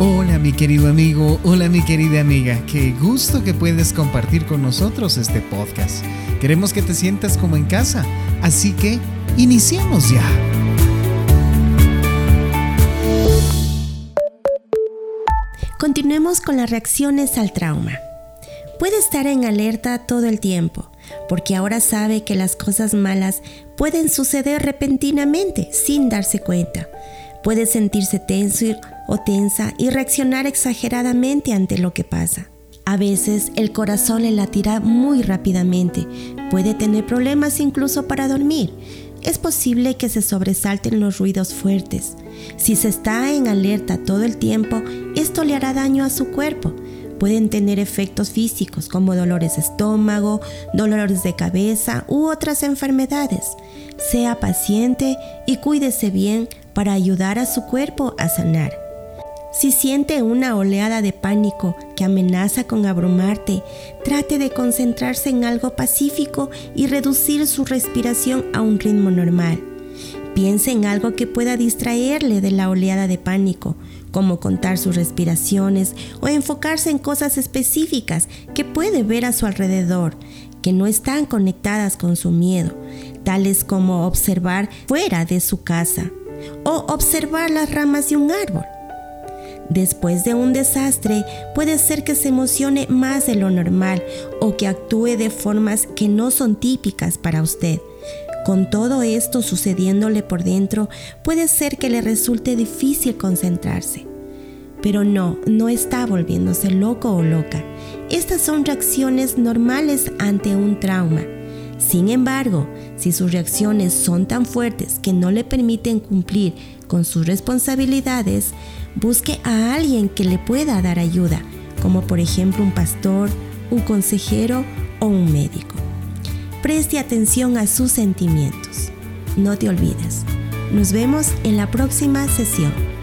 Hola mi querido amigo, hola mi querida amiga, qué gusto que puedes compartir con nosotros este podcast. Queremos que te sientas como en casa, así que iniciemos ya. Continuemos con las reacciones al trauma. Puede estar en alerta todo el tiempo, porque ahora sabe que las cosas malas pueden suceder repentinamente sin darse cuenta. Puede sentirse tenso o tensa y reaccionar exageradamente ante lo que pasa. A veces el corazón le latirá muy rápidamente, puede tener problemas incluso para dormir. Es posible que se sobresalten los ruidos fuertes. Si se está en alerta todo el tiempo, esto le hará daño a su cuerpo. Pueden tener efectos físicos como dolores de estómago, dolores de cabeza u otras enfermedades. Sea paciente y cuídese bien para ayudar a su cuerpo a sanar. Si siente una oleada de pánico que amenaza con abrumarte, trate de concentrarse en algo pacífico y reducir su respiración a un ritmo normal. Piense en algo que pueda distraerle de la oleada de pánico, como contar sus respiraciones o enfocarse en cosas específicas que puede ver a su alrededor, que no están conectadas con su miedo, tales como observar fuera de su casa o observar las ramas de un árbol. Después de un desastre, puede ser que se emocione más de lo normal o que actúe de formas que no son típicas para usted. Con todo esto sucediéndole por dentro, puede ser que le resulte difícil concentrarse. Pero no, no está volviéndose loco o loca. Estas son reacciones normales ante un trauma. Sin embargo, si sus reacciones son tan fuertes que no le permiten cumplir con sus responsabilidades, busque a alguien que le pueda dar ayuda, como por ejemplo un pastor, un consejero o un médico. Preste atención a sus sentimientos. No te olvides. Nos vemos en la próxima sesión.